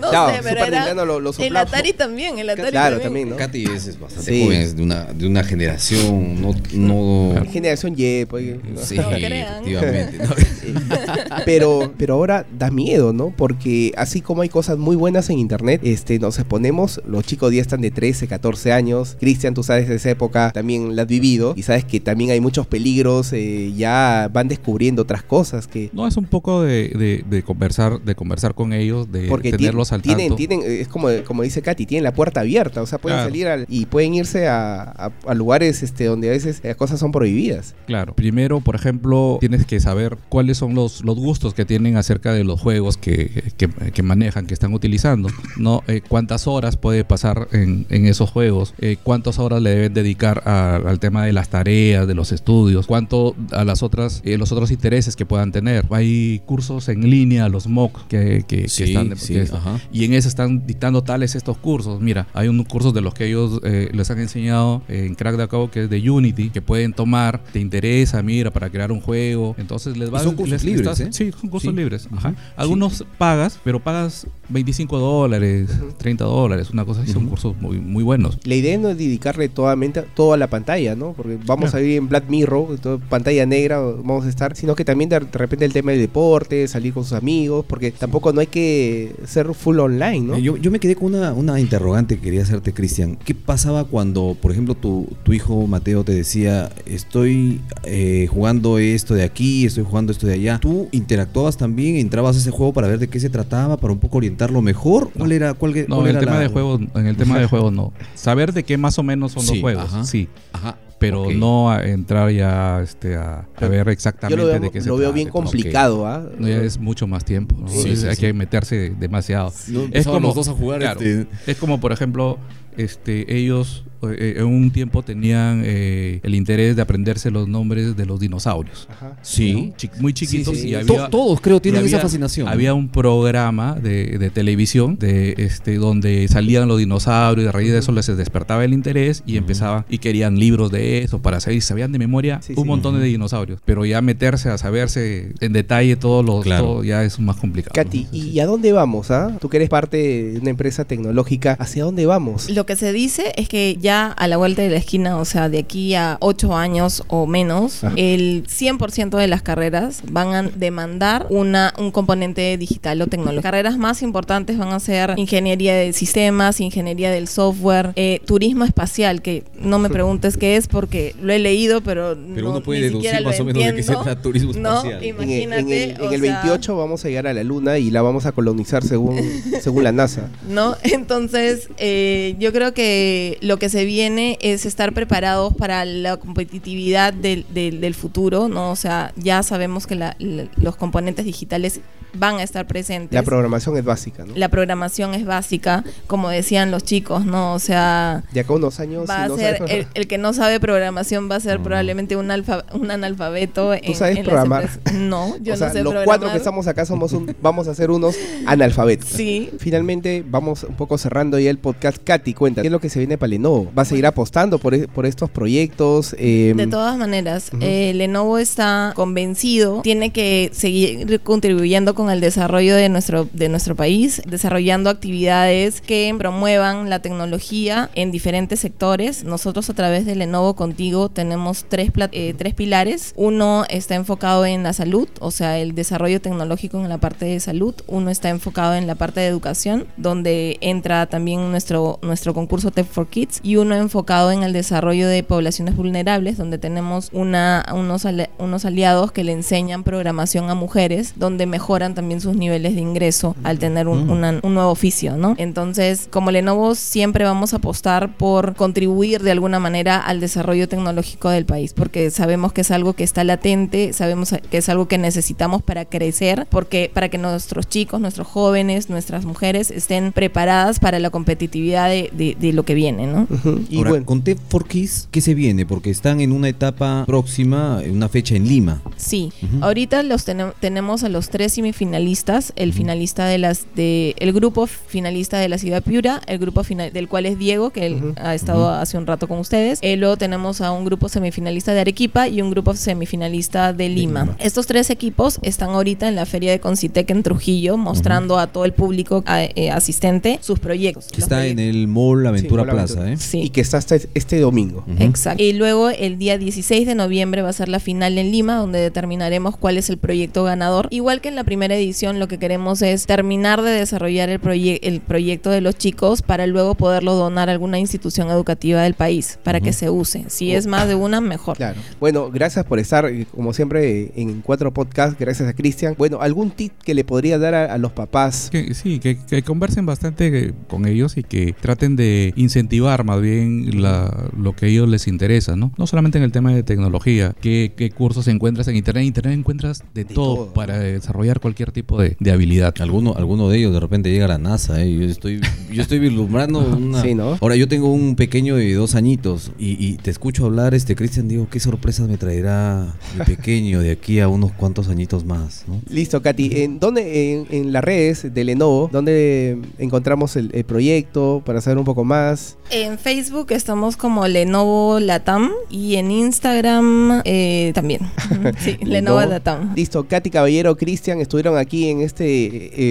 No Claro, sé, pero Super era Nintendo lo- lo el. Atari también, el Atari Claro, también. también, ¿no? Katy es, es bastante Sí. joven, es de una, de una generación, no... no Generación Y, pues. ¿no? sí, No crean. efectivamente. Pero, pero ahora da miedo, ¿no? Porque así como hay cosas muy buenas en internet, este, nos exponemos, los chicos ya están de 13, 14 años. Cristian, tú sabes de esa época, también la has vivido. Y sabes que también hay muchos peligros, eh, ya van descubriendo otras cosas que... No, es un poco de, de- de conversar, de conversar con ellos, de Porque tenerlos al tienen, tanto. tienen, es como, como dice Katy, tienen la puerta abierta, o sea, pueden Claro. salir al- y pueden irse a, a- a lugares este, donde a veces las cosas son prohibidas. Claro. Primero, por ejemplo, tienes que saber cuáles son los, los gustos que tienen acerca de los juegos que, que- que manejan, que están utilizando. ¿no? Eh, cuántas horas puede pasar en, en esos juegos, Eh, cuántas horas le deben dedicar a- al tema de las tareas, de los estudios, cuánto a las otras, eh, los otros intereses que puedan tener. Hay cursos en línea, los MOOC, que, que- que Sí, están de- sí, que- ajá. y en eso están dictando tales estos cursos. Mira, hay un curso de los que ellos eh, les han enseñado en Crack de Cabo que es de Unity, que pueden tomar, te interesa, mira, para crear un juego. Entonces les vas son cursos les- libres, estás- ¿eh? Sí, son cursos Sí. libres. Ajá. Algunos pagas, pero pagas 25 dólares, 30 dólares, una cosa así. Son cursos muy, muy buenos. La idea no es dedicarle totalmente todo a la pantalla, ¿no? Porque vamos Claro. a ir en Black Mirror, todo- pantalla negra, vamos a estar, sino que también de de repente el tema del deporte, salir con sus amigos, porque tampoco no hay que ser full online, ¿no? Eh, Yo, yo me quedé con una, una interrogante que quería hacerte, Cristian. ¿Qué pasaba cuando, por ejemplo, tu, tu hijo Mateo te decía, estoy eh, jugando esto de aquí, estoy jugando esto de allá? ¿Tú interactuabas también, entrabas a ese juego para ver de qué se trataba, para un poco orientarlo mejor? ¿Cuál era, cuál, No, cuál en el era tema la- de juegos, en el tema de juegos no. Saber de qué más o menos son Sí, los juegos, ajá. sí. Ajá. Pero no a entrar ya este, a, a ver exactamente veo, de qué se lo veo trata bien complicado, ¿ah? No, es mucho más tiempo. ¿no? Sí, Es- sí, hay sí. que meterse demasiado. No, es como los dos a jugar claro, este, Es como, por ejemplo, este, ellos eh, en un tiempo tenían eh, el interés de aprenderse los nombres de los dinosaurios. Ajá. Sí. Chi- muy chiquitos sí, sí. y había... todos creo y tienen había- esa fascinación. Había un programa de, de televisión de este donde salían los dinosaurios y a raíz de eso les despertaba el interés y empezaban y querían libros de eso para saber y sabían de memoria Sí, un sí. montón de dinosaurios. Pero ya meterse a saberse en detalle todos los Claro. todo ya es más complicado. Katy, ¿y a dónde vamos, ah? Tú que eres parte de una empresa tecnológica, ¿hacia dónde vamos? Lo que se dice es que ya a la vuelta de la esquina, o sea, de aquí a 8 años o menos, Ajá. el 100% de las carreras van a demandar una, un componente digital o tecnológico. Carreras más importantes van a ser ingeniería de sistemas, ingeniería del software, eh, turismo espacial, que no me preguntes qué es porque lo he leído, pero, Pero no, uno puede ni deducir siquiera lo más o menos de qué se trata turismo No, espacial. En el, imagínate. en el- en o el sea, 28 vamos a llegar a la luna y la vamos a colonizar según, según la NASA. ¿no? Entonces, eh, yo creo que lo que se viene es estar preparados para la competitividad del, del- del futuro, ¿no? O sea, ya sabemos que la- la- los componentes digitales van a estar presentes. La programación es básica, ¿no? La programación es básica, como decían los chicos, ¿no? O sea, De acá a unos años. va si a no ser, el, el que no sabe programación va a ser probablemente un, alfa- un analfabeto. en- sabes en programar? No, yo o sea, no sé los programar. cuatro que estamos acá somos un, vamos a ser unos analfabetos. Sí, Finalmente, vamos un poco cerrando ya el podcast. Katy, cuenta, ¿qué es lo que se viene para Lenovo? ¿Va a seguir apostando por, e- por estos proyectos? Eh, De todas maneras, Ujú. eh, Lenovo está convencido, tiene que seguir contribuyendo con el desarrollo de nuestro, de nuestro país, desarrollando actividades que promuevan la tecnología en diferentes sectores. Nosotros a través de Lenovo Contigo tenemos tres, eh, tres pilares. Uno está enfocado en la salud, o sea, el desarrollo tecnológico en la parte de salud. Uno está enfocado en la parte de educación, donde entra también nuestro, nuestro concurso Tech for Kids. Y uno enfocado en el desarrollo de poblaciones vulnerables, donde tenemos una, unos, ale- unos aliados que le enseñan programación a mujeres, donde mejoran también sus niveles de ingreso al tener un, Mm. una- un nuevo oficio, ¿no? Entonces, como Lenovo, siempre vamos a apostar por contribuir de alguna manera al desarrollo tecnológico del país, porque sabemos que es algo que está latente, sabemos que es algo que necesitamos para crecer, porque para que nuestros chicos, nuestros jóvenes, nuestras mujeres estén preparadas para la competitividad de, de- de lo que viene, ¿no? y Ahora, bueno, con Tech for Kids, ¿qué se viene? Porque están en una etapa próxima, en una fecha en Lima. Sí, ahorita los tenem- tenemos a los tres semifinalistas, el finalista de las de el grupo finalista de la ciudad Piura, el grupo final del cual es Diego, que él ha estado hace un rato con ustedes. Eh, luego tenemos a un grupo semifinalista de Arequipa y un grupo semifinalista de Lima. Lima. Estos tres equipos están ahorita en la feria de Concitec en Trujillo, mostrando a todo el público a- eh, asistente sus proyectos. Está en el Mall Aventura Mall Plaza, Aventura. ¿eh? Sí. Y que está hasta este domingo. Exacto. Y luego el día 16 de noviembre va a ser la final en Lima, donde determinaremos cuál es el proyecto ganador. Igual que en la primera edición, lo que queremos es terminar de desarrollar el, proye- el proyecto de los chicos para luego poderlo donar a alguna institución educativa del país para que se use. Si es más de una, mejor. Claro. Bueno, gracias por estar, eh, como siempre, en Cuatro Podcast. Gracias a Cristian. Bueno, ¿algún tip que le podría dar a, a los papás? Que, sí, que, que conversen bastante eh, con ellos y que traten de incentivar más bien la- lo que a ellos les interesa, ¿no? No solamente en el tema de tecnología, qué, qué cursos encuentras en Internet. En Internet encuentras de, De todo, todo. para desarrollar cualquier tipo de, de habilidad. Alguno, alguno de ellos de repente llega a la NASA, ¿eh? yo estoy, yo estoy vislumbrando una... Sí, ¿no? Ahora yo tengo un pequeño de dos añitos y, y te escucho hablar, este Cristian, digo, qué sorpresas me traerá mi pequeño de aquí a unos cuantos añitos más, ¿no? Listo, Katy. ¿En dónde, en, en las redes de Lenovo, dónde encontramos el, el proyecto para saber un poco más? En Facebook estamos como Lenovo Latam y en Instagram eh, también. sí, Lenovo. Latam. Listo, Katy Caballero, Cristian estuvieron aquí en este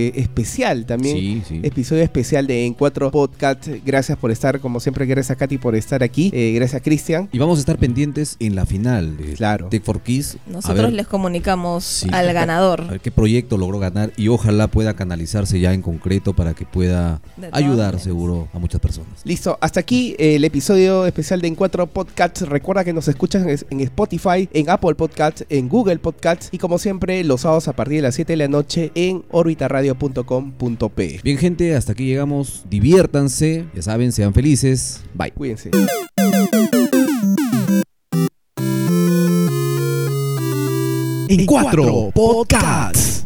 eh, especial también. Sí, sí. Episodio especial de En Cuatro Podcast. Gracias por estar, como siempre, gracias a Katy por estar aquí. Eh, gracias, Cristian. Y vamos a estar pendientes en la final de Claro. Tech for Kids. Nosotros ver- les comunicamos Sí. al a ganador. ver qué proyecto logró ganar y ojalá pueda canalizarse ya en concreto para que pueda ayudar seguro a muchas personas. Listo, hasta aquí eh, el episodio especial de En Cuatro Podcasts. Recuerda que nos escuchan en en Spotify, en Apple Podcasts, en Google Podcasts y como siempre los sábados a partir de las 7 de la noche en orbitaradio.com.p. Bien gente, hasta aquí llegamos. Diviértanse, ya saben, sean felices. Bye. Cuídense. En cuatro podcasts.